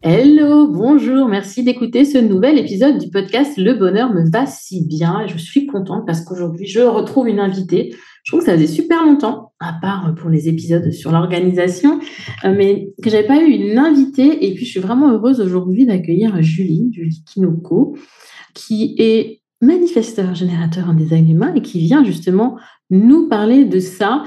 Hello, bonjour, merci d'écouter ce nouvel épisode du podcast Le bonheur me va si bien. Je suis contente parce qu'aujourd'hui je retrouve une invitée. Je trouve que ça faisait super longtemps, à part pour les épisodes sur l'organisation, euh, mais que j'avais pas eu une invitée. Et puis je suis vraiment heureuse aujourd'hui d'accueillir Julie, Julie Kinoko, qui est manifesteur générateur en design humain et qui vient justement nous parler de ça.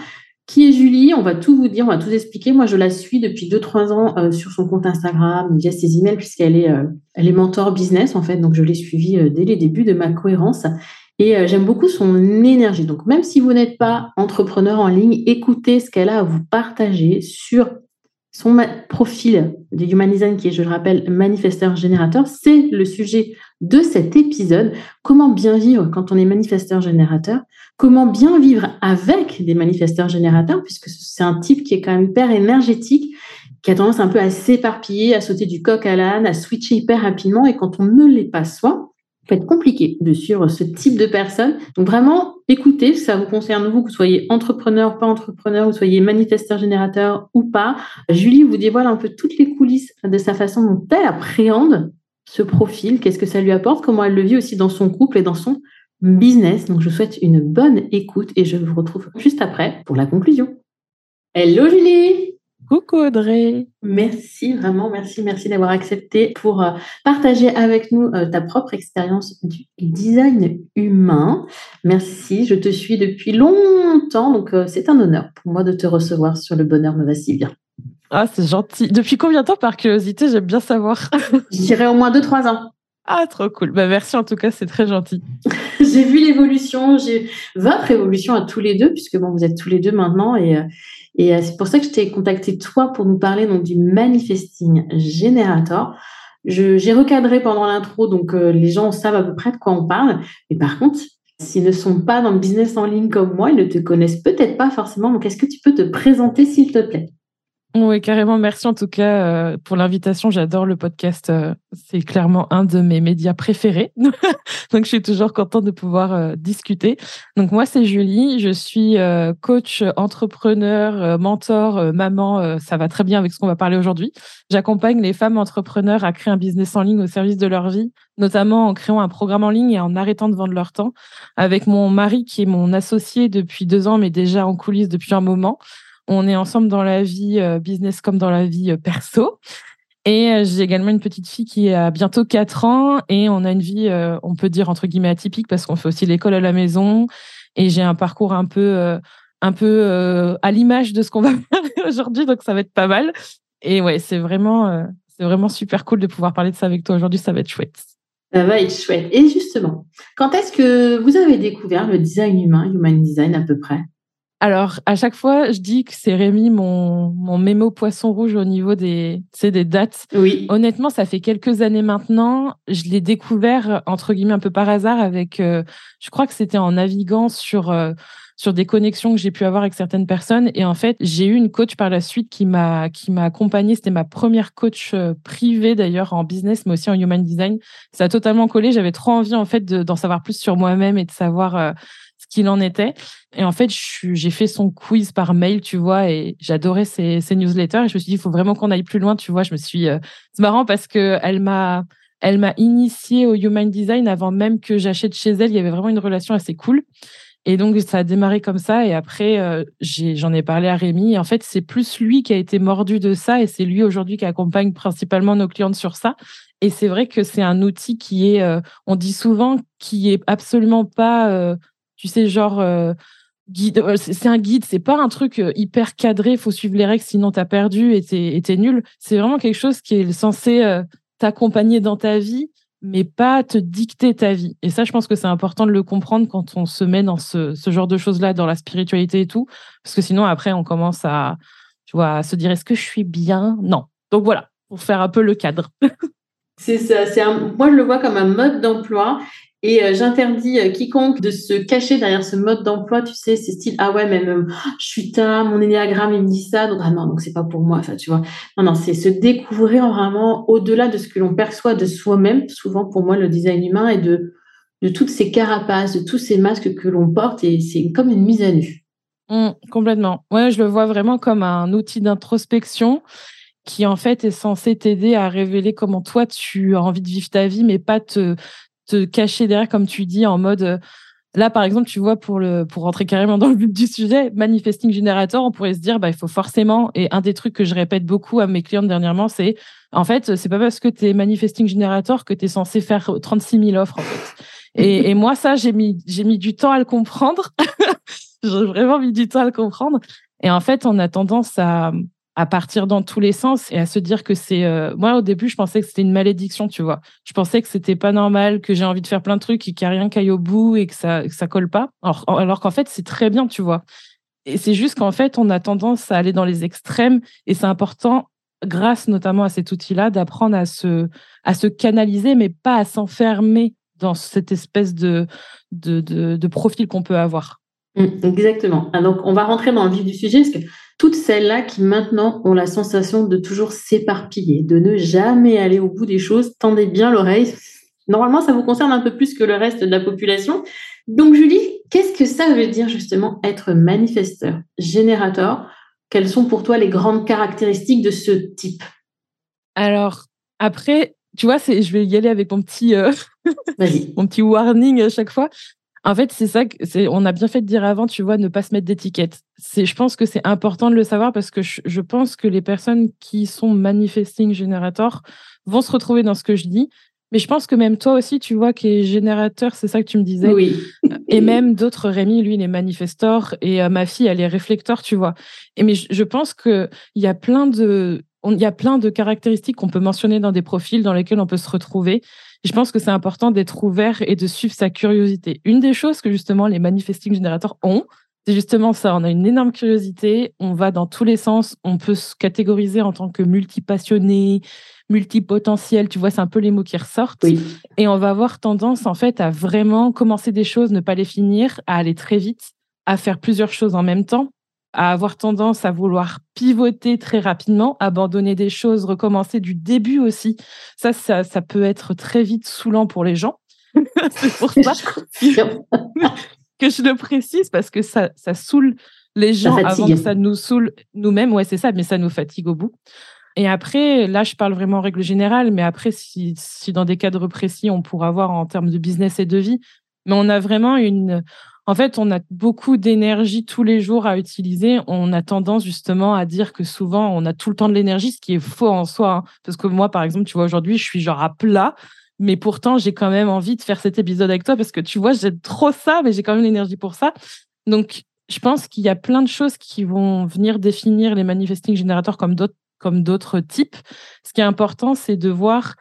Qui est Julie? On va tout vous dire, on va tout expliquer. Moi, je la suis depuis 2-3 ans euh, sur son compte Instagram, via ses emails, puisqu'elle est, euh, est mentor business, en fait. Donc, je l'ai suivie euh, dès les débuts de ma cohérence. Et j'aime beaucoup son énergie. Donc, même si vous n'êtes pas entrepreneur en ligne, écoutez ce qu'elle a à vous partager sur son profil de Human qui est, je le rappelle, manifesteur générateur, c'est le sujet de cet épisode. Comment bien vivre quand on est manifesteur générateur? Comment bien vivre avec des manifesteurs générateurs, puisque c'est un type qui est quand même hyper énergétique, qui a tendance un peu à s'éparpiller, à sauter du coq à l'âne, à switcher hyper rapidement. Et quand on ne l'est pas soi, peut être compliqué de suivre ce type de personne. Donc vraiment, écoutez, ça vous concerne vous, que vous soyez entrepreneur, pas entrepreneur, vous soyez manifesteur générateur ou pas. Julie vous dévoile un peu toutes les coulisses de sa façon dont elle appréhende ce profil, qu'est-ce que ça lui apporte, comment elle le vit aussi dans son couple et dans son business. Donc je vous souhaite une bonne écoute et je vous retrouve juste après pour la conclusion. Hello Julie Coucou Audrey. Merci, vraiment, merci, merci d'avoir accepté pour euh, partager avec nous euh, ta propre expérience du design humain. Merci, je te suis depuis longtemps, donc euh, c'est un honneur pour moi de te recevoir sur le bonheur me va si bien. Ah, c'est gentil. Depuis combien de temps, par curiosité, j'aime bien savoir? Je dirais au moins 2-3 ans. Ah, trop cool. Bah, merci en tout cas, c'est très gentil. j'ai vu l'évolution, j'ai votre évolution à tous les deux, puisque bon, vous êtes tous les deux maintenant et et euh, c'est pour ça que je t'ai contacté toi pour nous parler donc du manifesting generator. J'ai recadré pendant l'intro, donc euh, les gens savent à peu près de quoi on parle. Mais par contre, s'ils ne sont pas dans le business en ligne comme moi, ils ne te connaissent peut-être pas forcément. Donc, est-ce que tu peux te présenter, s'il te plaît? Oui, carrément. Merci en tout cas euh, pour l'invitation. J'adore le podcast. Euh, c'est clairement un de mes médias préférés. Donc, je suis toujours contente de pouvoir euh, discuter. Donc, moi, c'est Julie. Je suis coach, entrepreneur, mentor, maman. ça va très bien avec ce qu'on va parler aujourd'hui. J'accompagne les femmes entrepreneurs à créer un business en ligne au service de leur vie, notamment en créant un programme en ligne et en arrêtant de vendre leur temps. Avec mon mari qui est mon associé depuis deux ans, mais déjà en coulisses depuis un moment. On est ensemble dans la vie euh, business comme dans la vie euh, perso. Et euh, j'ai également une petite fille qui a bientôt 4 ans et on a une vie, on peut dire entre guillemets atypique parce qu'on fait aussi l'école à la maison et j'ai un parcours un peu, un peu à l'image de ce qu'on va faire aujourd'hui, donc ça va être pas mal. Et ouais, c'est vraiment, c'est vraiment super cool de pouvoir parler de ça avec toi aujourd'hui, ça va être chouette. Ça va être chouette. Et justement, quand est-ce que vous avez découvert le design humain, human design à peu près? Alors, à chaque fois, je dis que c'est Rémi, mon, mon mémo poisson rouge au niveau des, des dates. Oui. Honnêtement, ça fait quelques années maintenant. Je l'ai découvert, entre guillemets, un peu par hasard avec, euh, je crois que c'était en naviguant sur, euh, sur des connexions que j'ai pu avoir avec certaines personnes. Et en fait, j'ai eu une coach par la suite qui m'a, qui m'a accompagnée. C'était ma première coach euh, privée, d'ailleurs, en business, mais aussi en human design. Ça a totalement collé. J'avais trop envie, en fait, d'en savoir plus sur moi-même et de savoir, qu'il en était. Et en fait, j'ai fait son quiz par mail, tu vois, et j'adorais ses, newsletters. Et je me suis dit, il faut vraiment qu'on aille plus loin, tu vois. Je me suis, euh, c'est marrant parce que elle m'a, elle m'a initiée au human design avant même que j'achète chez elle. Il y avait vraiment une relation assez cool. Et donc, ça a démarré comme ça. Et après, euh, j'en ai, parlé à Rémi. Et en fait, c'est plus lui qui a été mordu de ça. Et c'est lui aujourd'hui qui accompagne principalement nos clientes sur ça. Et c'est vrai que c'est un outil qui est, euh, on dit souvent, qui est absolument pas, tu sais, genre, guide. C'est un guide. C'est pas un truc hyper cadré. Faut suivre les règles, sinon tu as perdu et t'es nul. C'est vraiment quelque chose qui est censé t'accompagner dans ta vie mais pas te dicter ta vie. Et ça, je pense que c'est important de le comprendre quand on se met dans ce, genre de choses-là, dans la spiritualité et tout, parce que sinon, après, on commence à, tu vois, se dire, est-ce que je suis bien? Non. Donc voilà, pour faire un peu le cadre. c'est ça. Moi, je le vois comme un mode d'emploi et euh, j'interdis euh, quiconque de se cacher derrière ce mode d'emploi, tu sais, c'est style ah ouais, même je suis mon énéagramme il me dit ça, donc ah non, donc c'est pas pour moi, enfin tu vois. Non non, c'est se découvrir vraiment au-delà de ce que l'on perçoit de soi-même. Souvent pour moi le design humain est de de toutes ces carapaces, de tous ces masques que l'on porte et c'est comme une mise à nu. Mmh, complètement. Ouais, je le vois vraiment comme un outil d'introspection qui en fait est censé t'aider à révéler comment toi tu as envie de vivre ta vie, mais pas te, cacher derrière, comme tu dis, en mode. Euh, là, par exemple, tu vois, pour, le, pour rentrer carrément dans le but du sujet, manifesting generator, on pourrait se dire, bah, il faut forcément, et un des trucs que je répète beaucoup à mes clientes dernièrement, c'est, en fait, c'est pas parce que tu es manifesting generator que tu es censé faire 36 000 offres, en fait. Et, et moi, ça, j'ai mis, j'ai mis du temps à le comprendre. j'ai vraiment mis du temps à le comprendre. Et en fait, on a tendance à, à partir dans tous les sens et à se dire que c'est euh, moi au début je pensais que c'était une malédiction tu vois. Je pensais que c'était pas normal que j'ai envie de faire plein de trucs et qu'il n'y a rien qui aille au bout et que ça que ça colle pas. Alors, alors qu'en fait c'est très bien tu vois. Et c'est juste qu'en fait on a tendance à aller dans les extrêmes et c'est important grâce notamment à cet outil là d'apprendre à se à se canaliser mais pas à s'enfermer dans cette espèce de de, de, profil qu'on peut avoir. Mmh, exactement. Ah, donc on va rentrer dans le vif du sujet toutes celles-là qui maintenant ont la sensation de toujours s'éparpiller, de ne jamais aller au bout des choses, tendez bien l'oreille. Normalement, ça vous concerne un peu plus que le reste de la population. Donc, Julie, qu'est-ce que ça veut dire justement être manifesteur, générateur? Quelles sont pour toi les grandes caractéristiques de ce type? Alors, après, tu vois, je vais y aller avec mon petit, euh, mon petit warning à chaque fois. En fait, c'est ça que c'est. On a bien fait de dire avant, tu vois, ne pas se mettre d'étiquette. C'est, je pense que c'est important de le savoir parce que je, pense que les personnes qui sont manifesting générateurs vont se retrouver dans ce que je dis. Mais je pense que même toi aussi, tu vois, qui est générateur, c'est ça que tu me disais. Oui. et même d'autres, Rémi, lui, il est manifestor et euh, ma fille, elle est réflecteur, tu vois. Et mais je, pense que il y a plein de, il y a plein de caractéristiques qu'on peut mentionner dans des profils dans lesquels on peut se retrouver je pense que c'est important d'être ouvert et de suivre sa curiosité. Une des choses que justement les manifesting générateurs ont, c'est justement ça. On a une énorme curiosité, on va dans tous les sens, on peut se catégoriser en tant que multipassionné, multipotentiel. Tu vois, c'est un peu les mots qui ressortent. Et on va avoir tendance en fait à vraiment commencer des choses, ne pas les finir, à aller très vite, à faire plusieurs choses en même temps à avoir tendance à vouloir pivoter très rapidement, abandonner des choses, recommencer du début aussi. Ça, ça, ça peut être très vite saoulant pour les gens. c'est pour ça que je le précise parce que ça, ça saoule les gens avant que ça nous saoule nous-mêmes. Ouais, c'est ça, mais ça nous fatigue au bout. Et après, là, je parle vraiment en règle générale, mais après, si, si dans des cadres précis, on pourra voir en termes de business et de vie, mais on a vraiment une, en fait, on a beaucoup d'énergie tous les jours à utiliser. On a tendance justement à dire que souvent, on a tout le temps de l'énergie, ce qui est faux en soi. Hein. Parce que moi, par exemple, tu vois, aujourd'hui, je suis genre à plat. Mais pourtant, j'ai quand même envie de faire cet épisode avec toi parce que tu vois, j'aime trop ça, mais j'ai quand même l'énergie pour ça. Donc, je pense qu'il y a plein de choses qui vont venir définir les manifesting générateurs comme d'autres, comme d'autres types. Ce qui est important, c'est de voir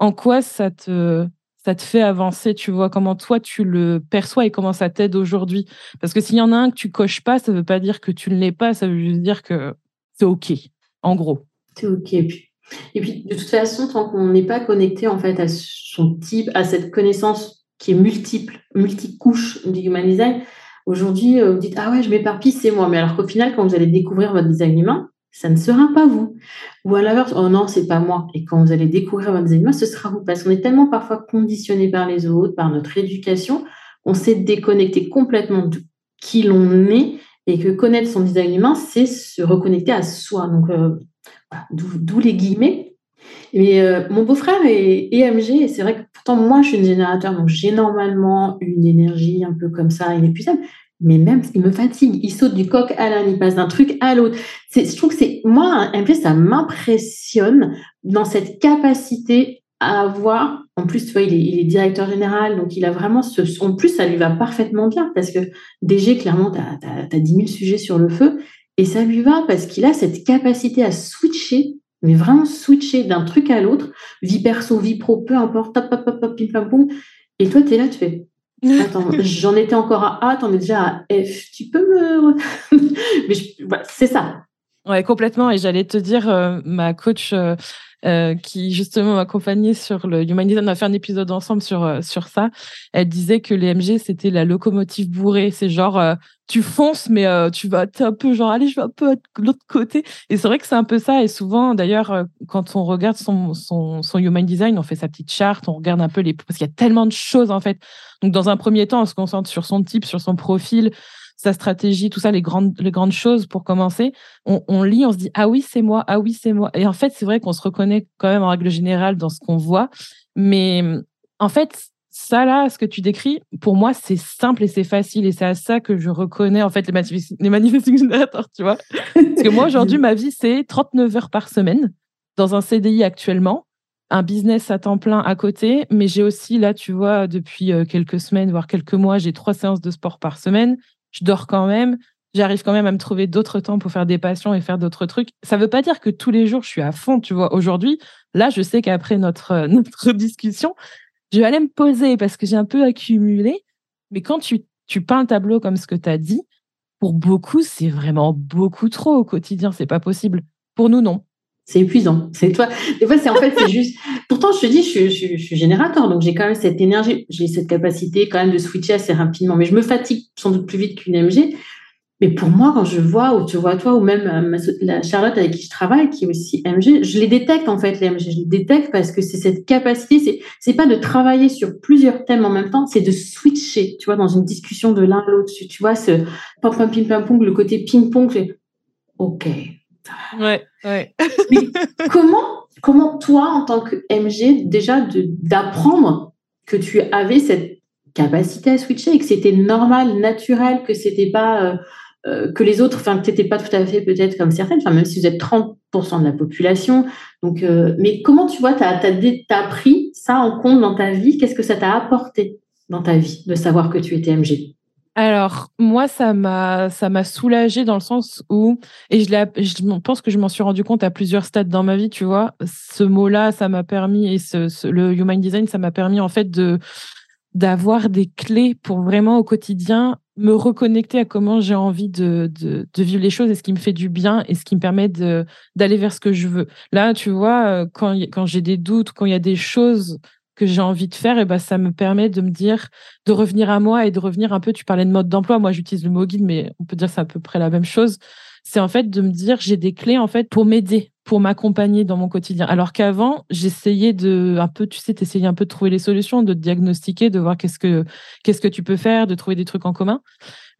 en quoi ça te, ça te fait avancer, tu vois, comment toi tu le perçois et comment ça t'aide aujourd'hui. Parce que s'il y en a un que tu coches pas, ça veut pas dire que tu ne l'es pas, ça veut juste dire que c'est OK, en gros. C'est OK. Et puis, de toute façon, tant qu'on n'est pas connecté en fait à son type, à cette connaissance qui est multiple, multicouche du human design, aujourd'hui, euh, vous dites Ah ouais, je m'éparpille, c'est moi. Mais alors qu'au final, quand vous allez découvrir votre design humain, ça ne sera pas vous. Ou à l'inverse, oh non, c'est pas moi. Et quand vous allez découvrir votre design ce sera vous. Parce qu'on est tellement parfois conditionné par les autres, par notre éducation, on s'est déconnecté complètement de qui l'on est et que connaître son design humain, c'est se reconnecter à soi. Donc, euh, d'où les guillemets. Mais euh, mon beau-frère est EMG et c'est vrai que pourtant moi je suis une générateur donc j'ai normalement une énergie un peu comme ça inépuisable. Mais même il me fatigue, il saute du coq à l'âne, il passe d'un truc à l'autre. Je trouve que c'est moi un ça m'impressionne dans cette capacité à avoir. En plus, tu vois, il est, directeur général, donc il a vraiment ce. En plus, ça lui va parfaitement bien parce que DG, clairement, tu as, as, 10 000 sujets sur le feu et ça lui va parce qu'il a cette capacité à switcher, mais vraiment switcher d'un truc à l'autre, vie perso, vie pro, peu importe, pop, pop, pop, pim, pam, boum. Et toi, tu es là, tu fais. Attends, j'en étais encore à A, t'en es déjà à F. Tu peux me. mais c'est ça. Ouais, complètement. Et j'allais te dire, euh, ma coach euh, euh, qui justement m'accompagnait sur le Human Design. On a fait un épisode ensemble sur, sur ça. Elle disait que les MG, c'était la locomotive bourrée. C'est genre, tu fonces, mais tu vas, es un peu genre, allez, je vais un peu de l'autre côté. Et c'est vrai que c'est un peu ça. Et souvent, d'ailleurs, quand on regarde son, son, son Human Design, on fait sa petite charte, on regarde un peu les. Parce qu'il y a tellement de choses, en fait. Donc, dans un premier temps, on se concentre sur son type, sur son profil, sa stratégie, tout ça, les grandes, les grandes choses pour commencer, on, lit, on se dit ah oui c'est moi, ah oui c'est moi. Et en fait c'est vrai qu'on se reconnaît quand même en règle générale dans ce qu'on voit, mais en fait ça là, ce que tu décris, pour moi c'est simple et c'est facile. Et c'est à ça que je reconnais en fait les, manifestations les manifesting générateurs, tu vois. Parce que moi aujourd'hui ma vie c'est 39 heures par semaine dans un CDI actuellement un business à temps plein à côté, mais j'ai aussi là, tu vois, depuis euh, quelques semaines, voire quelques mois, j'ai trois séances de sport par semaine je dors quand même, j'arrive quand même à me trouver d'autres temps pour faire des passions et faire d'autres trucs. Ça ne veut pas dire que tous les jours je suis à fond, tu vois. Aujourd'hui, là, je sais qu'après notre, euh, discussion, je vais aller me poser parce que j'ai un peu accumulé. Mais quand tu, tu peins un tableau comme ce que tu as dit, pour beaucoup, c'est vraiment beaucoup trop au quotidien. C'est pas possible. Pour nous, non. C'est épuisant. C'est toi. Des fois, c'est en fait, c'est juste. Pourtant, je te dis, je, suis générateur, donc j'ai quand même cette énergie, j'ai cette capacité quand même de switcher assez rapidement. Mais je me fatigue sans doute plus vite qu'une MG. Mais pour moi, quand je vois, ou tu vois toi, ou même euh, la Charlotte avec qui je travaille, qui est aussi MG, je les détecte en fait, les MG. Je les détecte parce que c'est cette capacité, c'est, c'est pas de travailler sur plusieurs thèmes en même temps, c'est de switcher, tu vois, dans une discussion de l'un à l'autre. Tu, vois, ce pam pam ping pam pong, le côté ping pong, ok, Ouais, ouais. comment, comment toi, en tant que MG, déjà d'apprendre que tu avais cette capacité à switcher et que c'était normal, naturel, que c'était pas euh, euh, que les autres, enfin que t'étais pas tout à fait peut-être comme certaines, même si vous êtes 30% de la population. Donc, euh, mais comment tu vois, tu as, as, pris ça en compte dans ta vie? Qu'est-ce que ça t'a apporté dans ta vie de savoir que tu étais MG alors, moi, ça m'a, ça m'a soulagée dans le sens où, et je, pense que je m'en suis rendu compte à plusieurs stades dans ma vie, tu vois, ce mot-là, ça m'a permis, et ce, le Human Design, ça m'a permis en fait de, d'avoir des clés pour vraiment au quotidien me reconnecter à comment j'ai envie de, de, de, vivre les choses et ce qui me fait du bien et ce qui me permet d'aller vers ce que je veux. Là, tu vois, euh, quand, quand j'ai des doutes, quand il y a des choses que j'ai envie de faire, et ben ça me permet de me dire, de revenir à moi et de revenir un peu. Tu parlais de mode d'emploi, moi j'utilise le mot guide, mais on peut dire c'est à peu près la même chose. C'est en fait de me dire j'ai des clés en fait pour m'aider, pour m'accompagner dans mon quotidien. Alors qu'avant j'essayais de un peu, tu sais, t'essayais un peu de trouver les solutions, de diagnostiquer, de voir qu'est-ce que qu'est-ce que tu peux faire, de trouver des trucs en commun.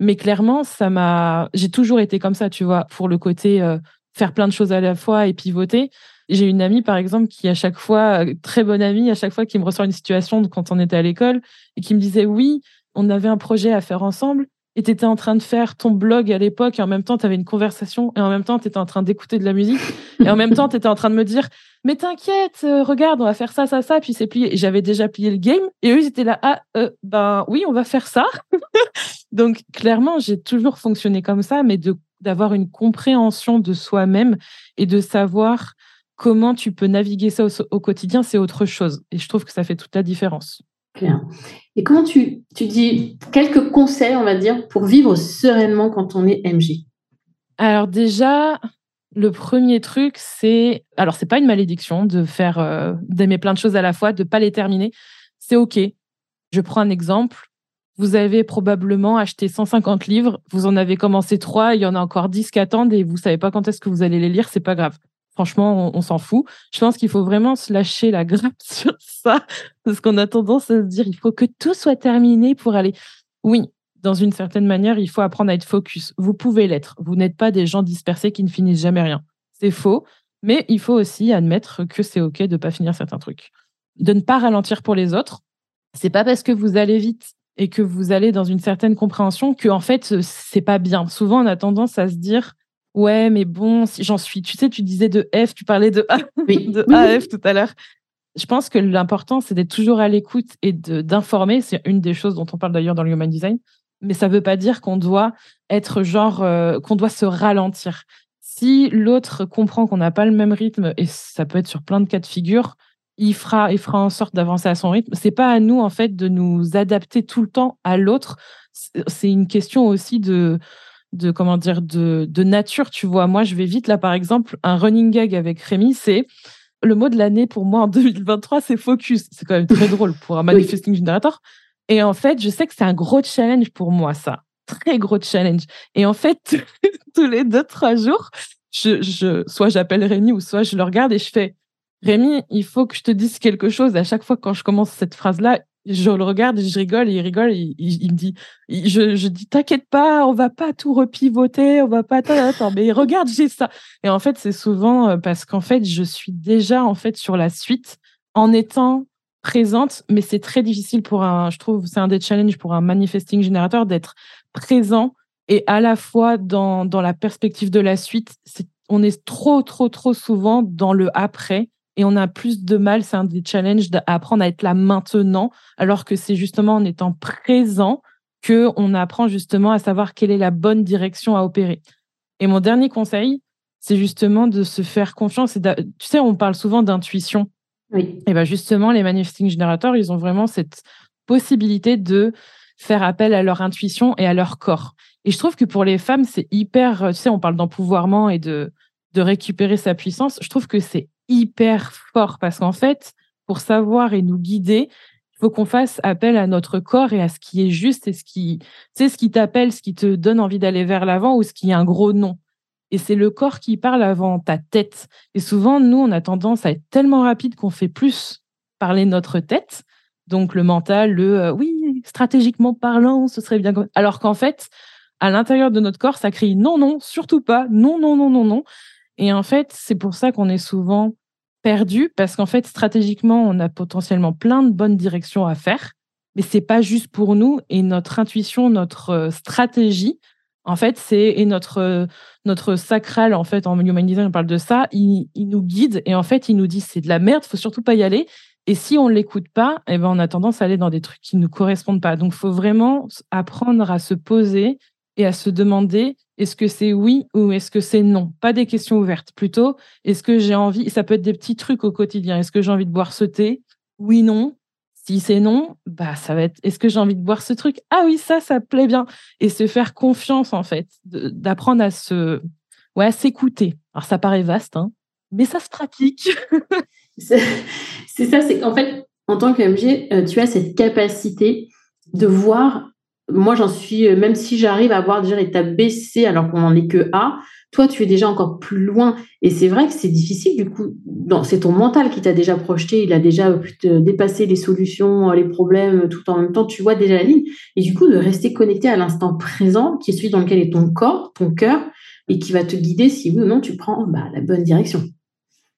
Mais clairement ça m'a, j'ai toujours été comme ça, tu vois, pour le côté euh, faire plein de choses à la fois et pivoter. J'ai une amie, par exemple, qui à chaque fois, euh, très bonne amie, à chaque fois qui me ressort une situation quand on était à l'école et qui me disait oui, on avait un projet à faire ensemble et tu étais en train de faire ton blog à l'époque et en même temps tu avais une conversation et en même temps tu étais en train d'écouter de la musique et en même temps tu étais en train de me dire mais t'inquiète euh, regarde on va faire ça ça ça puis c'est plié. J'avais déjà plié le game et eux ils étaient là ah euh, ben oui on va faire ça! Donc clairement j'ai toujours fonctionné comme ça mais de d'avoir une compréhension de soi-même et de savoir comment tu peux naviguer ça au, quotidien, c'est autre chose. Et je trouve que ça fait toute la différence. Claire. Et comment tu, tu dis quelques conseils, on va dire, pour vivre sereinement quand on est MJ Alors déjà, le premier truc, c'est alors c'est pas une malédiction de faire euh, d'aimer plein de choses à la fois, de pas les terminer. C'est ok. Je prends un exemple. Vous avez probablement acheté 150 livres, vous en avez commencé trois, il y en a encore 10 qui attendent et vous savez pas quand est-ce que vous allez les lire, c'est pas grave. Franchement, on, s'en fout. Je pense qu'il faut vraiment se lâcher la grappe sur ça, parce qu'on a tendance à se dire il faut que tout soit terminé pour aller. Oui, dans une certaine manière, il faut apprendre à être focus. Vous pouvez l'être. Vous n'êtes pas des gens dispersés qui ne finissent jamais rien. C'est faux. Mais il faut aussi admettre que c'est OK de ne pas finir certains trucs. De ne pas ralentir pour les autres. C'est pas parce que vous allez vite et que vous allez dans une certaine compréhension que, en fait, c'est pas bien. Souvent, on a tendance à se dire, ouais, mais bon, si j'en suis, tu sais, tu disais de F, tu parlais de A, de AF tout à l'heure. Je pense que l'important, c'est d'être toujours à l'écoute et d'informer. C'est une des choses dont on parle d'ailleurs dans le human design. Mais ça ne veut pas dire qu'on doit être genre, euh, qu'on doit se ralentir. Si l'autre comprend qu'on n'a pas le même rythme, et ça peut être sur plein de cas de figure, il fera, il fera en sorte d'avancer à son rythme. C'est pas à nous en fait de nous adapter tout le temps à l'autre. C'est une question aussi de, de comment dire, de, de nature. Tu vois, moi je vais vite là par exemple un running gag avec Rémi, c'est le mot de l'année pour moi en 2023, c'est focus. C'est quand même très drôle pour un manifesting generator. Et en fait, je sais que c'est un gros challenge pour moi, ça. Très gros challenge. Et en fait, tous les deux, trois jours, je, je, soit j'appelle Rémi ou soit je le regarde et je fais Rémi, il faut que je te dise quelque chose. À chaque fois, quand je commence cette phrase-là, je le regarde et je rigole il rigole. Il, me dit, je, dis, t'inquiète pas, on va pas tout repivoter, on va pas. Attends, mais regarde, j'ai ça. Et en fait, c'est souvent euh, parce qu'en fait, je suis déjà en fait sur la suite en étant présente, mais c'est très difficile pour un, je trouve, c'est un des challenges pour un manifesting générateur d'être présent et à la fois dans, dans la perspective de la suite. on est trop, trop, trop souvent dans le après et on a plus de mal, c'est un des challenges d'apprendre à être là maintenant, alors que c'est justement en étant présent que on apprend justement à savoir quelle est la bonne direction à opérer. Et mon dernier conseil, c'est justement de se faire confiance. Et tu sais, on parle souvent d'intuition. Oui. Et bien justement, les manifesting générateurs, ils ont vraiment cette possibilité de faire appel à leur intuition et à leur corps. Et je trouve que pour les femmes, c'est hyper, tu sais, on parle d'empouvoirment et de, de récupérer sa puissance. Je trouve que c'est hyper fort parce qu'en fait, pour savoir et nous guider, il faut qu'on fasse appel à notre corps et à ce qui est juste et ce qui, c'est ce qui t'appelle, ce qui te donne envie d'aller vers l'avant ou ce qui est un gros non. Et c'est le corps qui parle avant ta tête. Et souvent, nous, on a tendance à être tellement rapide qu'on fait plus parler notre tête. Donc le mental, le euh, oui, stratégiquement parlant, ce serait bien. Alors qu'en fait, à l'intérieur de notre corps, ça crie non, non, surtout pas, non, non, non, non, non. Et en fait, c'est pour ça qu'on est souvent perdu parce qu'en fait, stratégiquement, on a potentiellement plein de bonnes directions à faire, mais c'est pas juste pour nous et notre intuition, notre euh, stratégie, en fait, c'est et notre euh, notre sacral en fait en human design, on parle de ça, il, nous guide et en fait, il nous dit c'est de la merde, faut surtout pas y aller. Et si on l'écoute pas, eh ben on a tendance à aller dans des trucs qui nous correspondent pas. Donc, faut vraiment apprendre à se poser et à se demander est-ce que c'est oui ou est-ce que c'est non? Pas des questions ouvertes, plutôt est-ce que j'ai envie, ça peut être des petits trucs au quotidien, est-ce que j'ai envie de boire ce thé? Oui, non. Si c'est non, bah ça va être est-ce que j'ai envie de boire ce truc? Ah oui, ça, ça plaît bien. Et se faire confiance, en fait, d'apprendre à se. Ouais, s'écouter. Alors ça paraît vaste, hein, mais ça se pratique. c'est ça, c'est qu'en fait, en tant qu'MG, euh, tu as cette capacité de voir moi, j'en suis, euh, même si j'arrive à voir déjà l'étape B, C, alors qu'on n'en est que A, toi, tu es déjà encore plus loin. Et c'est vrai que c'est difficile, du coup, c'est ton mental qui t'a déjà projeté, il a déjà pu te dépasser les solutions, les problèmes, tout en même temps, tu vois déjà la ligne. Et du coup, de rester connecté à l'instant présent, qui est celui dans lequel est ton corps, ton cœur, et qui va te guider si oui ou non tu prends bah, la bonne direction.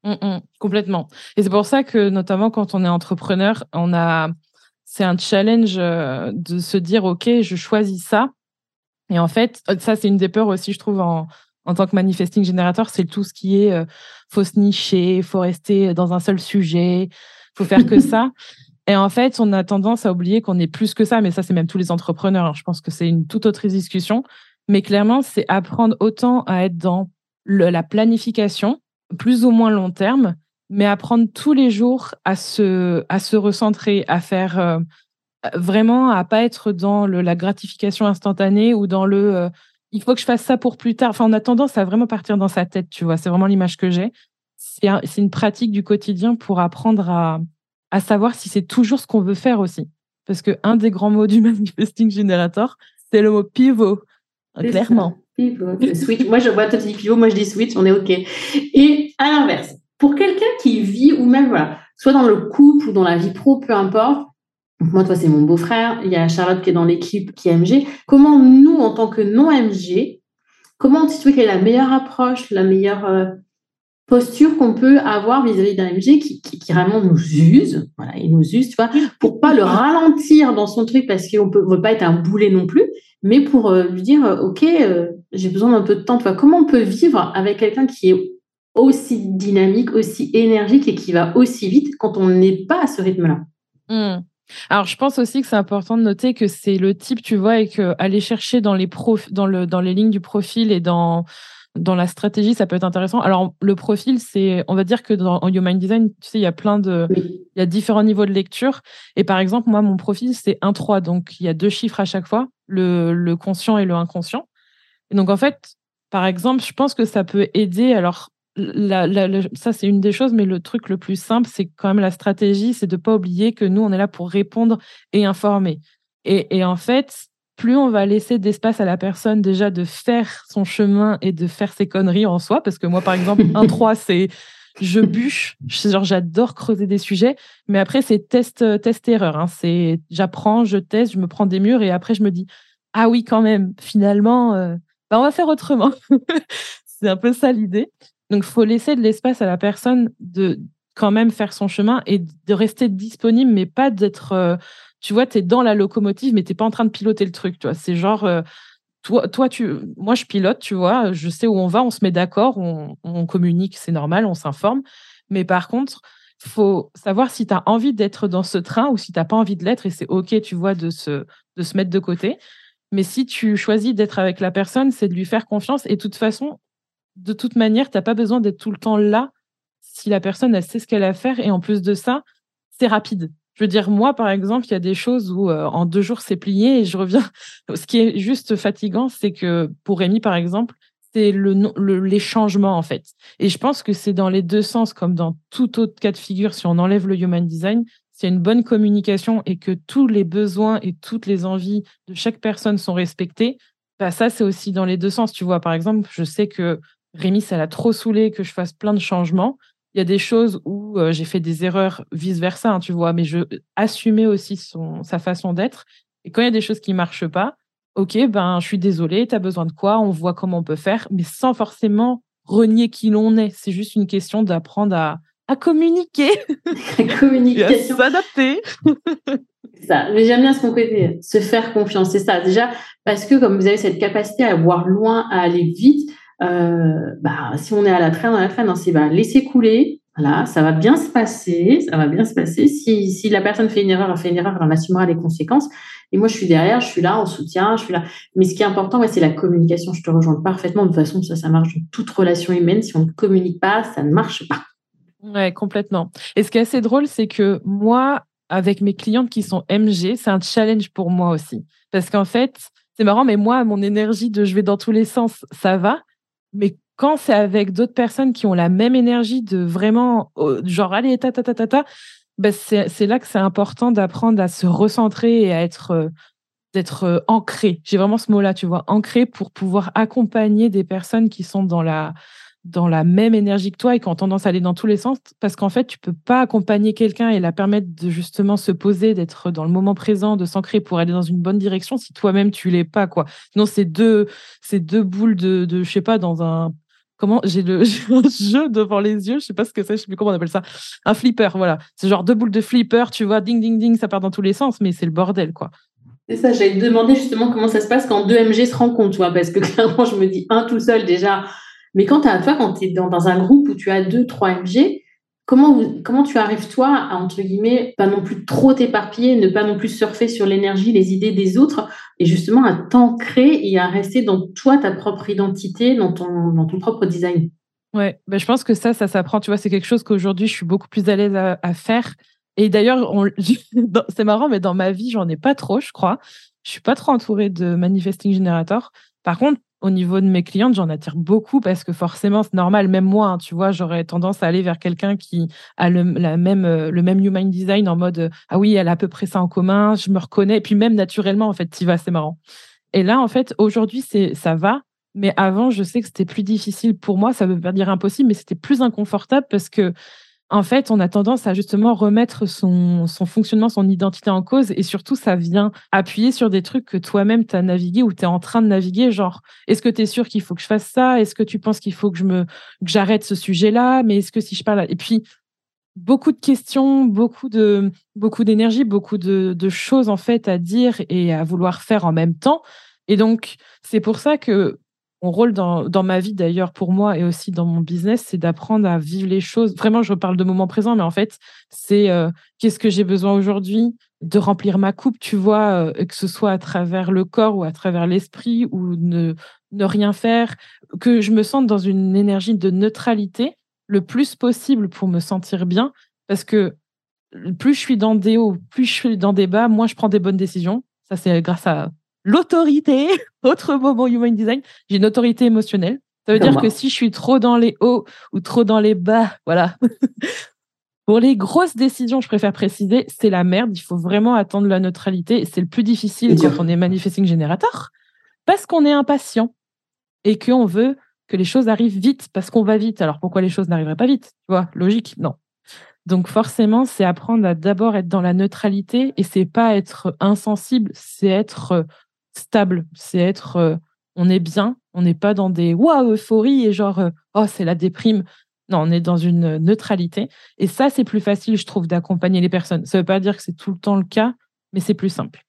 Mmh, mmh, complètement. Et c'est pour ça que, notamment quand on est entrepreneur, on a c'est un challenge euh, de se dire, OK, je choisis ça. Et en fait, euh, ça, c'est une des peurs aussi, je trouve, en, en tant que manifesting générateur, c'est tout ce qui est euh, faut se nicher, faut rester dans un seul sujet, faut faire que ça. Et en fait, on a tendance à oublier qu'on est plus que ça, mais ça, c'est même tous les entrepreneurs. Hein. Je pense que c'est une toute autre discussion. Mais clairement, c'est apprendre autant à être dans la planification, plus ou moins long terme, mais apprendre tous les jours à se, à se recentrer, à faire euh, vraiment, à pas être dans le, la gratification instantanée ou dans le euh, il faut que je fasse ça pour plus tard. Enfin, on a tendance à vraiment partir dans sa tête, tu vois. C'est vraiment l'image que j'ai. C'est une pratique du quotidien pour apprendre à, à savoir si c'est toujours ce qu'on veut faire aussi. Parce que un des grands mots du manifesting generator, c'est le mot pivot. Clairement. Pivot, switch. moi, je vois, toi, tu dis pivot, moi, je dis switch, on est OK. Et à l'inverse, pour quelqu'un qui vit, ou même, soit dans le couple ou dans la vie pro, peu importe, moi, toi, c'est mon beau-frère, il y a Charlotte qui est dans l'équipe qui est MG. Comment nous, en tant que non-MG, comment tu trouves quelle est la meilleure approche, la meilleure, euh, posture qu'on peut avoir vis-à-vis d'un MG qui, vraiment nous use, voilà, il nous use, tu vois, pour pas le ralentir dans son truc parce qu'on peut, veut pas être un boulet non plus, mais pour euh, lui dire, euh, ok, j'ai besoin d'un peu de temps, tu vois, comment on peut vivre avec quelqu'un qui est aussi dynamique, aussi énergique et qui va aussi vite quand on n'est pas à ce rythme-là. Mmh. Alors, je pense aussi que c'est important de noter que c'est le type, tu vois, et que aller chercher dans les profs, dans le, dans les lignes du profil et dans dans la stratégie, ça peut être intéressant. Alors, le profil, c'est, on va dire que dans en Human Design, tu sais, il y a plein de, il y a différents niveaux de lecture. Et par exemple, moi, mon profil, c'est 1-3. Donc, il y a deux chiffres à chaque fois, le, le conscient et le inconscient. Et donc, en fait, par exemple, je pense que ça peut aider. Alors, la, ça, c'est une des choses, mais le truc le plus simple, c'est quand même la stratégie, c'est de ne pas oublier que nous, on est là pour répondre et informer. Et, et en fait, plus on va laisser d'espace à la personne déjà de faire son chemin et de faire ses conneries en soi. Parce que moi, par exemple, un 3, c'est je bûche. Genre, j'adore creuser des sujets. Mais après, c'est test, test erreur. Hein. C'est j'apprends, je teste, je me prends des murs et après, je me dis ah oui, quand même, finalement, euh, bah, on va faire autrement. c'est un peu ça l'idée. Donc, il faut laisser de l'espace à la personne de quand même faire son chemin et de rester disponible, mais pas d'être euh, tu vois, tu es dans la locomotive, mais tu pas en train de piloter le truc. C'est genre, euh, toi, toi, tu, moi, je pilote, tu vois, je sais où on va, on se met d'accord, on, on, communique, c'est normal, on s'informe. Mais par contre, faut savoir si tu as envie d'être dans ce train ou si tu n'as pas envie de l'être et c'est OK, tu vois, de se, de se mettre de côté. Mais si tu choisis d'être avec la personne, c'est de lui faire confiance. Et de toute façon, de toute manière, tu n'as pas besoin d'être tout le temps là si la personne, elle sait ce qu'elle a à faire. Et en plus de ça, c'est rapide. Je veux dire, moi, par exemple, il y a des choses où euh, en deux jours, c'est plié et je reviens. Ce qui est juste fatigant, c'est que pour Rémi, par exemple, c'est le, les changements, en fait. Et je pense que c'est dans les deux sens, comme dans tout autre cas de figure, si on enlève le human design, s'il y a une bonne communication et que tous les besoins et toutes les envies de chaque personne sont respectés, bah ça, c'est aussi dans les deux sens. Tu vois, par exemple, je sais que Rémi, ça l'a trop saoulé que je fasse plein de changements. Il y a des choses où euh, j'ai fait des erreurs vice-versa, hein, tu vois, mais je assumais aussi son, sa façon d'être. Et quand il y a des choses qui ne marchent pas, ok, ben, je suis désolée, tu as besoin de quoi, on voit comment on peut faire, mais sans forcément renier qui l'on est. C'est juste une question d'apprendre à, à communiquer. Communication. s'adapter. ça. Mais j'aime bien ce qu'on côté, se faire confiance. C'est ça. Déjà, parce que comme vous avez cette capacité à voir loin, à aller vite, euh, bah, si on est à la traîne, à la traîne, c'est va laisser couler. Voilà, ça va bien se passer, ça va bien se passer. Si, si la personne fait une erreur, elle fait une erreur, elle assumera les conséquences. Et moi, je suis derrière, je suis là, en soutien, je suis là. Mais ce qui est important, c'est la communication. Je te rejoins parfaitement. De toute façon, ça, ça marche dans toute relation humaine. Si on ne communique pas, ça ne marche pas. Ouais, complètement. Et ce qui est assez drôle, c'est que moi, avec mes clientes qui sont MG, c'est un challenge pour moi aussi. Parce qu'en fait, c'est marrant, mais moi, mon énergie de je vais dans tous les sens, ça va. Mais quand c'est avec d'autres personnes qui ont la même énergie de vraiment, oh, genre, allez, ta, ta, ta, ta, ben c'est là que c'est important d'apprendre à se recentrer et à être, euh, euh, ancré. J'ai vraiment ce mot-là, tu vois, ancré pour pouvoir accompagner des personnes qui sont dans la, dans la même énergie que toi et qui ont tendance à aller dans tous les sens, parce qu'en fait, tu peux pas accompagner quelqu'un et la permettre de justement se poser, d'être dans le moment présent, de s'ancrer pour aller dans une bonne direction si toi-même tu l'es pas, quoi. Sinon, c'est deux, c'est deux boules de, de, je sais pas, dans un, comment, j'ai le un jeu devant les yeux, je sais pas ce que c'est, je sais plus comment on appelle ça, un flipper, voilà. C'est genre deux boules de flipper, tu vois, ding, ding, ding, ça part dans tous les sens, mais c'est le bordel, quoi. C'est ça, j'allais te demander justement comment ça se passe quand deux MG se rencontrent, tu vois, parce que clairement, je me dis un tout seul déjà mais quand tu toi, quand tu es dans, un groupe où tu as deux, trois MG, comment, tu arrives, toi, à, entre guillemets, pas non plus trop t'éparpiller, ne pas non plus surfer sur l'énergie, les idées des autres, et justement à t'ancrer et à rester dans toi, ta propre identité, dans ton, propre design? Ouais, ben je pense que ça, ça s'apprend. Tu vois, c'est quelque chose qu'aujourd'hui, je suis beaucoup plus à l'aise à, faire. Et d'ailleurs, c'est marrant, mais dans ma vie, j'en ai pas trop, je crois. Je suis pas trop entourée de manifesting generator. Par contre, au niveau de mes clientes, j'en attire beaucoup parce que forcément, c'est normal. Même moi, hein, tu vois, j'aurais tendance à aller vers quelqu'un qui a le, même, euh, le même human design en mode ah oui, elle a à peu près ça en commun, je me reconnais. Et puis même naturellement, en fait, tu vas, c'est marrant. Et là, en fait, aujourd'hui, c'est ça va. Mais avant, je sais que c'était plus difficile pour moi. Ça veut pas dire impossible, mais c'était plus inconfortable parce que en fait, on a tendance à justement remettre son, fonctionnement, son identité en cause. Et surtout, ça vient appuyer sur des trucs que toi-même, tu as navigué ou tu es en train de naviguer. Genre, est-ce que tu es sûr qu'il faut que je fasse ça? Est-ce que tu penses qu'il faut que je j'arrête ce sujet-là? Mais est-ce que si je parle... Et puis, beaucoup de questions, beaucoup beaucoup d'énergie, beaucoup de, de choses en fait à dire et à vouloir faire en même temps. Et donc, c'est pour ça que mon rôle dans, ma vie, d'ailleurs, pour moi et aussi dans mon business, c'est d'apprendre à vivre les choses. Vraiment, je parle de moment présent, mais en fait, c'est euh, qu'est-ce que j'ai besoin aujourd'hui? De remplir ma coupe, tu vois, euh, que ce soit à travers le corps ou à travers l'esprit ou ne, ne rien faire, que je me sente dans une énergie de neutralité le plus possible pour me sentir bien, parce que plus je suis dans des hauts, plus je suis dans des bas, moins je prends des bonnes décisions. Ça, c'est grâce à l'autorité, autre moment human design, j'ai une autorité émotionnelle. Ça veut dire que si je suis trop dans les hauts ou trop dans les bas, voilà. Pour les grosses décisions, je préfère préciser, c'est la merde. Il faut vraiment attendre la neutralité. C'est le plus difficile quand on est manifesting générateur parce qu'on est impatient et qu'on veut que les choses arrivent vite parce qu'on va vite. Alors pourquoi les choses n'arriveraient pas vite? Tu vois, logique Non. Donc forcément, c'est apprendre à d'abord être dans la neutralité et c'est pas être insensible, c'est être stable, c'est être euh, on est bien, on n'est pas dans des waouh euphorie et genre euh, oh c'est la déprime. Non, on est dans une neutralité et ça c'est plus facile je trouve d'accompagner les personnes. Ça veut pas dire que c'est tout le temps le cas, mais c'est plus simple.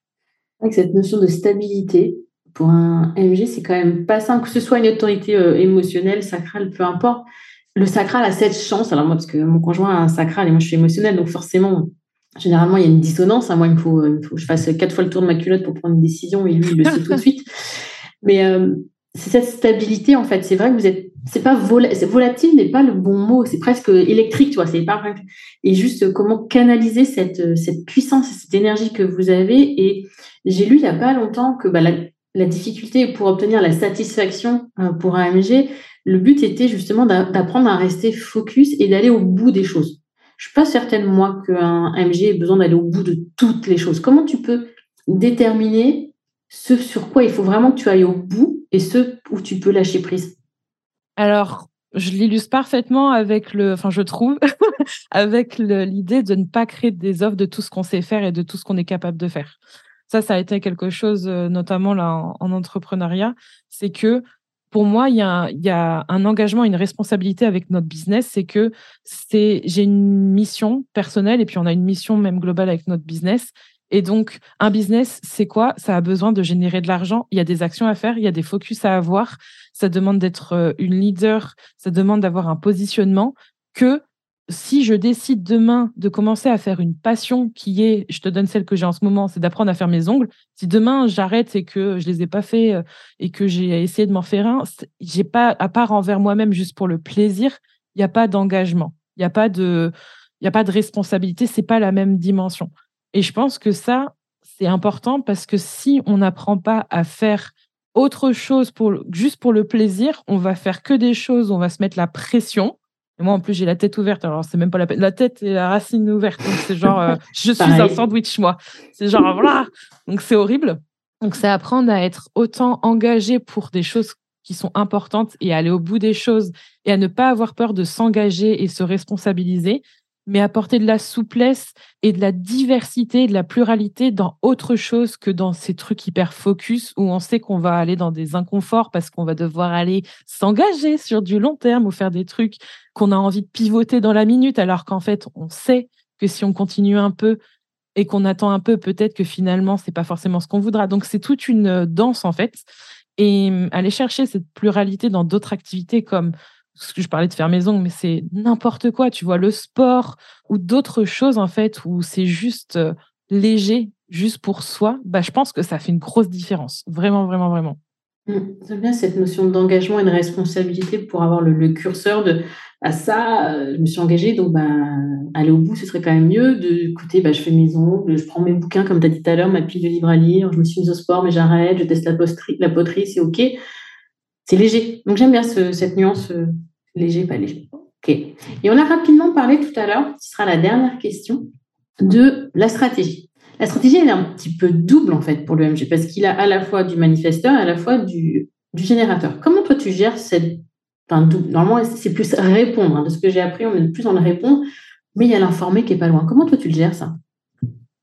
Avec cette notion de stabilité pour un MG, c'est quand même pas simple que ce soit une autorité euh, émotionnelle, sacrale, peu importe. Le sacral a cette chance, alors moi parce que mon conjoint a un sacral et moi je suis émotionnelle, donc forcément généralement, il y a une dissonance. Hein. Moi, il me, faut, il faut que je fasse quatre fois le tour de ma culotte pour prendre une décision et lui, il le sait tout de suite. Mais euh, c'est cette stabilité, en fait. C'est vrai que vous êtes. C'est pas volatile n'est pas le bon mot. C'est presque électrique, tu vois. C'est pas et juste comment canaliser cette cette puissance, cette énergie que vous avez. Et j'ai lu il y a pas longtemps que bah, la, la difficulté pour obtenir la satisfaction euh, pour un MG, le but était justement d'apprendre à rester focus et d'aller au bout des choses. Je suis pas certaine, moi, qu'un MG ait besoin d'aller au bout de toutes les choses. Comment tu peux déterminer ce sur quoi il faut vraiment que tu ailles au bout et ce où tu peux lâcher prise? Alors, je l'illustre parfaitement avec le, enfin, je trouve, avec l'idée de ne pas créer des offres de tout ce qu'on sait faire et de tout ce qu'on est capable de faire. Ça, ça a été quelque chose, euh, notamment là en, en entrepreneuriat, c'est que pour moi, il y, a, un engagement, une responsabilité avec notre business. C'est que c'est, j'ai une mission personnelle et puis on a une mission même globale avec notre business. Et donc, un business, c'est quoi? Ça a besoin de générer de l'argent. Il y a des actions à faire, il y a des focus à avoir. Ça demande d'être euh, une leader, ça demande d'avoir un positionnement que si je décide demain de commencer à faire une passion qui est, je te donne celle que j'ai en ce moment, c'est d'apprendre à faire mes ongles. Si demain j'arrête et que je les ai pas fait euh, et que j'ai essayé de m'en faire un, j'ai pas, à part envers moi-même juste pour le plaisir, il n'y a pas d'engagement, il n'y a pas de, il a pas de responsabilité, c'est pas la même dimension. Et je pense que ça, c'est important parce que si on n'apprend pas à faire autre chose pour, juste pour le plaisir, on va faire que des choses, on va se mettre la pression moi, en plus, j'ai la tête ouverte. Alors, c'est même pas la peine. La tête et la racine ouverte. Donc, c'est genre, euh, je suis un sandwich, moi. C'est genre, voilà. Donc, c'est horrible. Donc, c'est apprendre à être autant engagé pour des choses qui sont importantes et aller au bout des choses et à ne pas avoir peur de s'engager et se responsabiliser mais apporter de la souplesse et de la diversité, de la pluralité dans autre chose que dans ces trucs hyper focus où on sait qu'on va aller dans des inconforts parce qu'on va devoir aller s'engager sur du long terme ou faire des trucs qu'on a envie de pivoter dans la minute, alors qu'en fait, on sait que si on continue un peu et qu'on attend un peu, peut-être que finalement, c'est pas forcément ce qu'on voudra. Donc, c'est toute une danse, en fait. Et hum, aller chercher cette pluralité dans d'autres activités comme ce que je parlais de faire maison, mais c'est n'importe quoi, tu vois, le sport ou d'autres choses en fait où c'est juste euh, léger, juste pour soi, bah, je pense que ça fait une grosse différence. Vraiment, vraiment, vraiment. Mmh. J'aime bien cette notion d'engagement et de responsabilité pour avoir le, curseur de à ah, ça, euh, je me suis engagée, donc bah, aller au bout, ce serait quand même mieux. De écoutez, bah, je fais maison, je prends mes bouquins, comme tu as dit tout à l'heure, ma pile de livres à lire, je me suis mise au sport, mais j'arrête, je teste la, la poterie, c'est OK. C'est léger. Donc j'aime bien cette nuance euh, Léger, pas léger. OK. Et on a rapidement parlé tout à l'heure, ce sera la dernière question, de la stratégie. La stratégie, elle est un petit peu double en fait pour l'EMG parce qu'il a à la fois du manifesteur et à la fois du, générateur. Comment toi tu gères cette. Double Normalement, c'est plus répondre. Hein. De ce que j'ai appris, on est plus dans le répondre. mais il y a l'informé qui est pas loin. Comment toi tu le gères ça?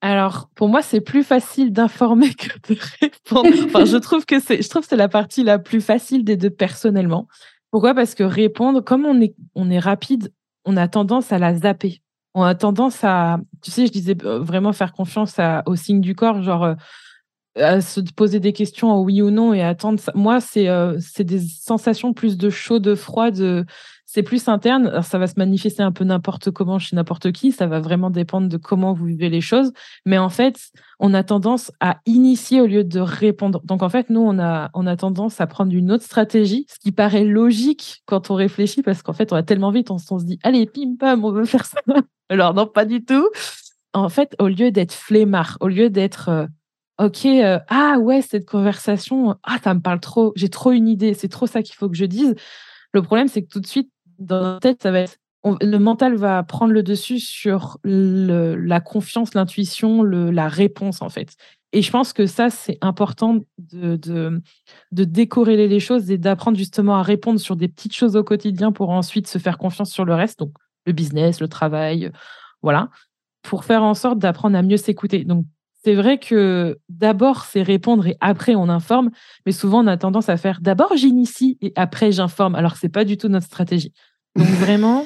Alors, pour moi, c'est plus facile d'informer que de répondre. Je trouve que c'est, la partie la plus facile des deux personnellement. Pourquoi? Parce que répondre, comme on est, on est rapide, on a tendance à la zapper. On a tendance à, tu sais, je disais euh, vraiment faire confiance au signe du corps, genre euh, à se poser des questions en oui ou non et attendre. Moi, c'est euh, c'est des sensations plus de chaud, de froid, de c'est plus interne. Ça va se manifester un peu n'importe comment chez n'importe qui. Ça va vraiment dépendre de comment vous vivez les choses. Mais en fait, on a tendance à initier au lieu de répondre. Donc, en fait, nous, on a, on a tendance à prendre une autre stratégie, ce qui paraît logique quand on réfléchit, parce qu'en fait, on va tellement vite, on, se dit, allez, pim, pam, on veut faire ça. Alors, non, pas du tout. En fait, au lieu d'être flemmard, au lieu d'être, euh, OK, euh, ah ouais, cette conversation, ah, ça me parle trop, j'ai trop une idée, c'est trop ça qu'il faut que je dise. Le problème, c'est que tout de suite, dans notre tête, ça va être le mental va prendre le dessus sur la confiance, l'intuition, la réponse en fait. Et je pense que ça, c'est important de, de, décorréler les choses et d'apprendre justement à répondre sur des petites choses au quotidien pour ensuite se faire confiance sur le reste, donc le business, le travail, voilà, pour faire en sorte d'apprendre à mieux s'écouter. C'est vrai que d'abord, c'est répondre et après, on informe. Mais souvent, on a tendance à faire d'abord, j'initie et après, j'informe. Alors que ce n'est pas du tout notre stratégie. Donc, vraiment,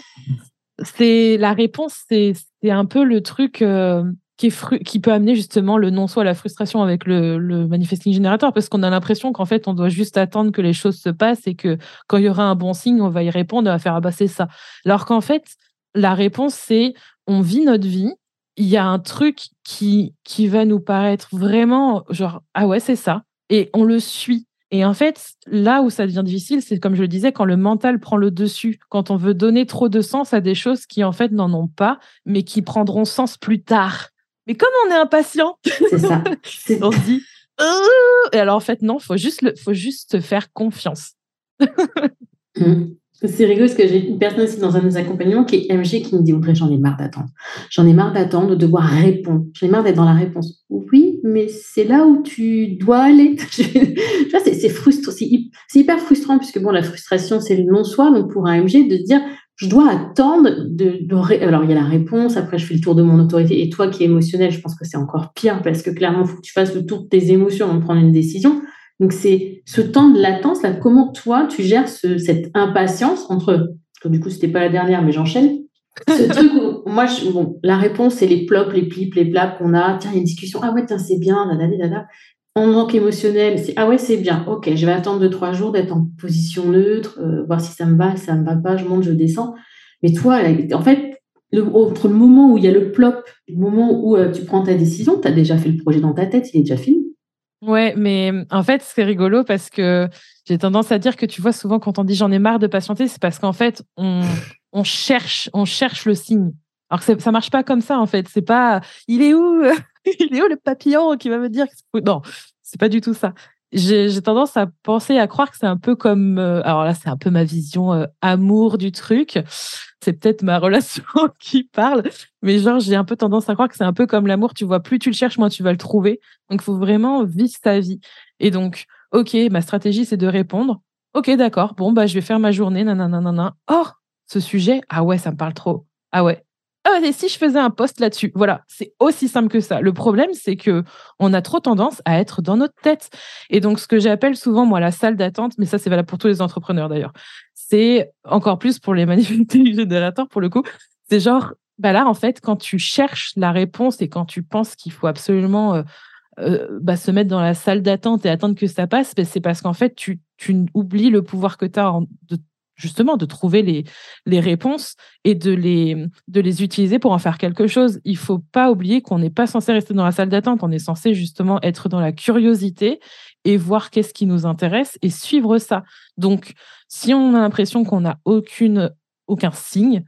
c'est la réponse, c'est un peu le truc euh, qui, est qui peut amener justement le non-soi, la frustration avec le, le manifesting générateur. Parce qu'on a l'impression qu'en fait, on doit juste attendre que les choses se passent et que quand il y aura un bon signe, on va y répondre, on va faire abasser ça. Alors qu'en fait, la réponse, c'est on vit notre vie il y a un truc qui, qui va nous paraître vraiment genre, ah ouais, c'est ça. Et on le suit. Et en fait, là où ça devient difficile, c'est comme je le disais, quand le mental prend le dessus, quand on veut donner trop de sens à des choses qui en fait n'en ont pas, mais qui prendront sens plus tard. Mais comme on est impatient, c'est ça. on se dit, et alors en fait non, faut juste, faut juste faire confiance. Mmh. C'est rigolo parce que j'ai une personne aussi dans un de nos accompagnements qui est MG qui me dit Audrey, j'en ai marre d'attendre. J'en ai marre d'attendre, de devoir répondre. J'en ai marre d'être dans la réponse. Oui, mais c'est là où tu dois aller. c'est frustrant. C'est hyper frustrant puisque bon, la frustration, c'est le non-soi. Donc pour un MG, de dire je dois attendre de, Alors il y a la réponse, après je fais le tour de mon autorité. Et toi qui es émotionnel, je pense que c'est encore pire parce que clairement, il faut que tu fasses le tour de tes émotions avant de prendre une décision. Donc, c'est ce temps de latence, là, comment toi, tu gères cette impatience entre, du coup, c'était pas la dernière, mais j'enchaîne. Ce truc où, moi, bon, la réponse, c'est les plops, les plips, les plaps qu'on a. Tiens, il y a une discussion. Ah ouais, tiens, c'est bien, En manque émotionnel, c'est ah ouais, c'est bien. Ok, je vais attendre deux, trois jours d'être en position neutre, euh, voir si ça me va, si ça me va pas, je monte, je descends. Mais toi, en fait, le, entre le moment où il y a le plop, le moment où euh, tu prends ta décision, tu as déjà fait le projet dans ta tête, il est déjà fini. Ouais, mais en fait, c'est rigolo parce que j'ai tendance à dire que tu vois, souvent, quand on dit j'en ai marre de patienter, c'est parce qu'en fait, on, on, cherche, on cherche le signe. Alors que ça marche pas comme ça, en fait. C'est pas il est où? Il est où le papillon qui va me dire que Non, c'est pas du tout ça j'ai tendance à penser, à croire que c'est un peu comme, euh, alors là, c'est un peu ma vision euh, amour du truc. C'est peut-être ma relation qui parle, mais genre, j'ai un peu tendance à croire que c'est un peu comme l'amour. Tu vois, plus tu le cherches, moins tu vas le trouver. Donc, faut vraiment vivre ta vie. Et donc, ok, ma stratégie, c'est de répondre. Ok, d'accord. Bon, bah, je vais faire ma journée, nanana. Or, ce sujet, ah ouais, ça me parle trop. Ah ouais, ah, et si je faisais un post là-dessus Voilà, c'est aussi simple que ça. Le problème, c'est que on a trop tendance à être dans notre tête. Et donc, ce que j'appelle souvent, moi, la salle d'attente, mais ça, c'est valable pour tous les entrepreneurs d'ailleurs, c'est encore plus pour les manifestations générateurs, pour le coup. C'est genre, bah là, en fait, quand tu cherches la réponse et quand tu penses qu'il faut absolument euh, euh, bah, se mettre dans la salle d'attente et attendre que ça passe, bah, c'est parce qu'en fait, tu, oublies le pouvoir que tu as justement de trouver les, les réponses et de les, de les utiliser pour en faire quelque chose. Il faut pas oublier qu'on n'est pas censé rester dans la salle d'attente, on est censé justement être dans la curiosité et voir qu'est-ce qui nous intéresse et suivre ça. Donc, si on a l'impression qu'on n'a aucune, aucun signe,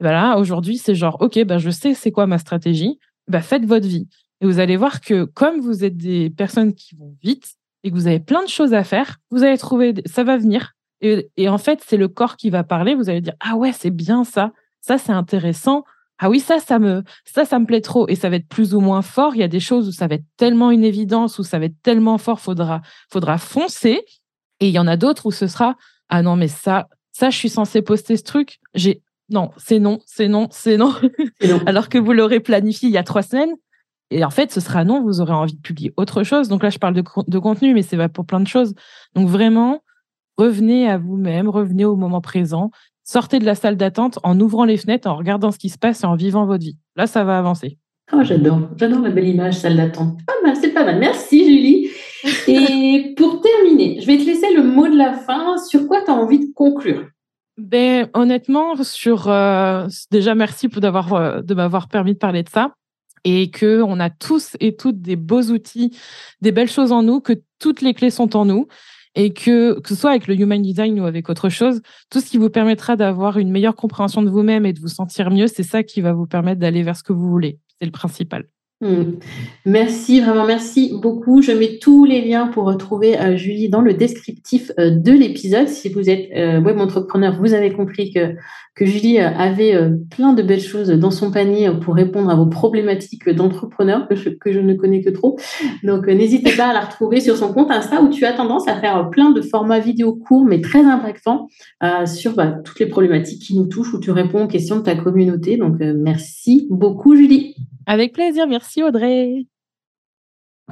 voilà, aujourd'hui, c'est genre, OK, ben, je sais c'est quoi ma stratégie, ben, faites votre vie. Et vous allez voir que comme vous êtes des personnes qui vont vite et que vous avez plein de choses à faire, vous allez trouver, ça va venir, et, en fait, c'est le corps qui va parler. Vous allez dire ah ouais, c'est bien ça, ça c'est intéressant. Ah oui, ça, ça me, ça, ça me plaît trop. Et ça va être plus ou moins fort. Il y a des choses où ça va être tellement une évidence, où ça va être tellement fort, faudra, faudra foncer. Et il y en a d'autres où ce sera ah non mais ça, ça, je suis censé poster ce truc. J'ai non, c'est non, c'est non, c'est non. Alors que vous l'aurez planifié il y a trois semaines. Et en fait, ce sera non, vous aurez envie de publier autre chose. Donc là, je parle de, de contenu, mais c'est pour plein de choses. Donc vraiment, revenez à vous-même, revenez au moment présent, sortez de la salle d'attente en ouvrant les fenêtres, en regardant ce qui se passe et en vivant votre vie. Là, ça va avancer. Oh, j'adore, j'adore la belle image, salle d'attente. Pas mal, c'est pas mal. Merci Julie. Et pour terminer, je vais te laisser le mot de la fin. Sur quoi tu as envie de conclure? Ben, honnêtement, sur euh, déjà merci pour d'avoir euh, de m'avoir permis de parler de ça et que on a tous et toutes des beaux outils, des belles choses en nous, que toutes les clés sont en nous et que que ce soit avec le human design ou avec autre chose, tout ce qui vous permettra d'avoir une meilleure compréhension de vous-même et de vous sentir mieux, c'est ça qui va vous permettre d'aller vers ce que vous voulez. C'est le principal. Hmm. Merci, vraiment merci beaucoup. Je mets tous les liens pour retrouver euh, Julie dans le descriptif euh, de l'épisode. Si vous êtes euh, web entrepreneur, vous avez compris que, que Julie avait plein de belles choses dans son panier pour répondre à vos problématiques d'entrepreneur que je, que je ne connais que trop. Donc n'hésitez pas à la retrouver sur son compte Insta où tu as tendance à faire plein de formats vidéo courts mais très impactants sur bah, toutes les problématiques qui nous touchent où tu réponds aux questions de ta communauté. Donc merci beaucoup Julie. Avec plaisir, merci Audrey.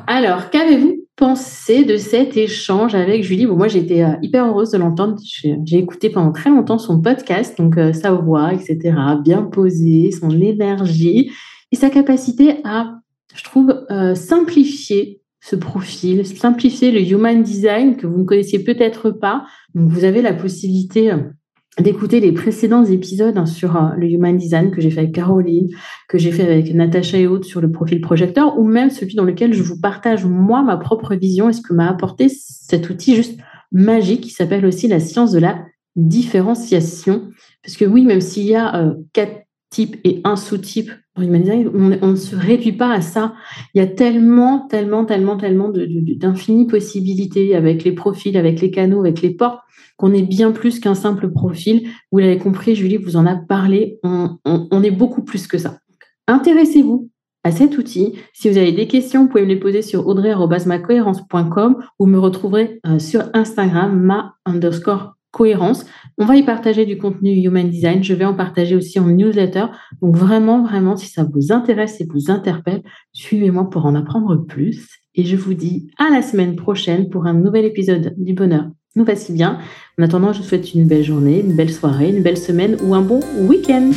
Alors, qu'avez-vous pensé de cet échange avec Julie? Bon, Moi, j'étais euh, hyper heureuse de l'entendre. J'ai écouté pendant très longtemps son podcast, donc euh, sa voix, etc., bien posée, son énergie et sa capacité à, je trouve, euh, simplifier ce profil, simplifier le human design que vous ne connaissiez peut-être pas. Donc, vous avez la possibilité d'écouter les précédents épisodes hein, sur euh, le Human Design que j'ai fait avec Caroline, que j'ai fait avec Natacha et autres sur le profil projecteur, ou même celui dans lequel je vous partage moi ma propre vision et ce que m'a apporté cet outil juste magique qui s'appelle aussi la science de la différenciation. Parce que oui, même s'il y a euh, quatre types et un sous-type dans Human Design, on, ne se réduit pas à ça. Il y a tellement, tellement, tellement, tellement d'infinies possibilités avec les profils, avec les canaux, avec les portes qu'on est bien plus qu'un simple profil. Vous l'avez compris, Julie vous en a parlé, on, est beaucoup plus que ça. Intéressez-vous à cet outil. Si vous avez des questions, vous pouvez me les poser sur audrey.macohérence.com ou me retrouverez euh, sur Instagram, ma underscore cohérence. On va y partager du contenu Human Design. Je vais en partager aussi en newsletter. Donc vraiment, vraiment, si ça vous intéresse et vous interpelle, suivez-moi pour en apprendre plus. Et je vous dis à la semaine prochaine pour un nouvel épisode du bonheur nous voici bien. En attendant, je vous souhaite une belle journée, une belle soirée, une belle semaine ou un bon week-end.